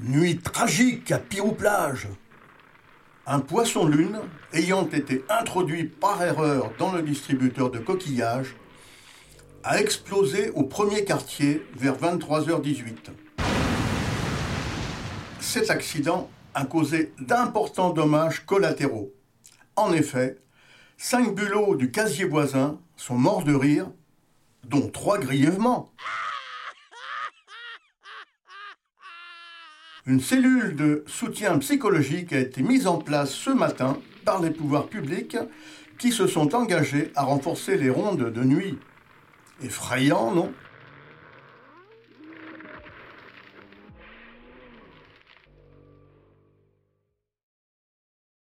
Nuit tragique à Pirou-Plage. Un poisson-lune ayant été introduit par erreur dans le distributeur de coquillages a explosé au premier quartier vers 23h18. Cet accident a causé d'importants dommages collatéraux. En effet, cinq bulots du casier voisin sont morts de rire, dont trois grièvement. Une cellule de soutien psychologique a été mise en place ce matin par les pouvoirs publics qui se sont engagés à renforcer les rondes de nuit. Effrayant, non?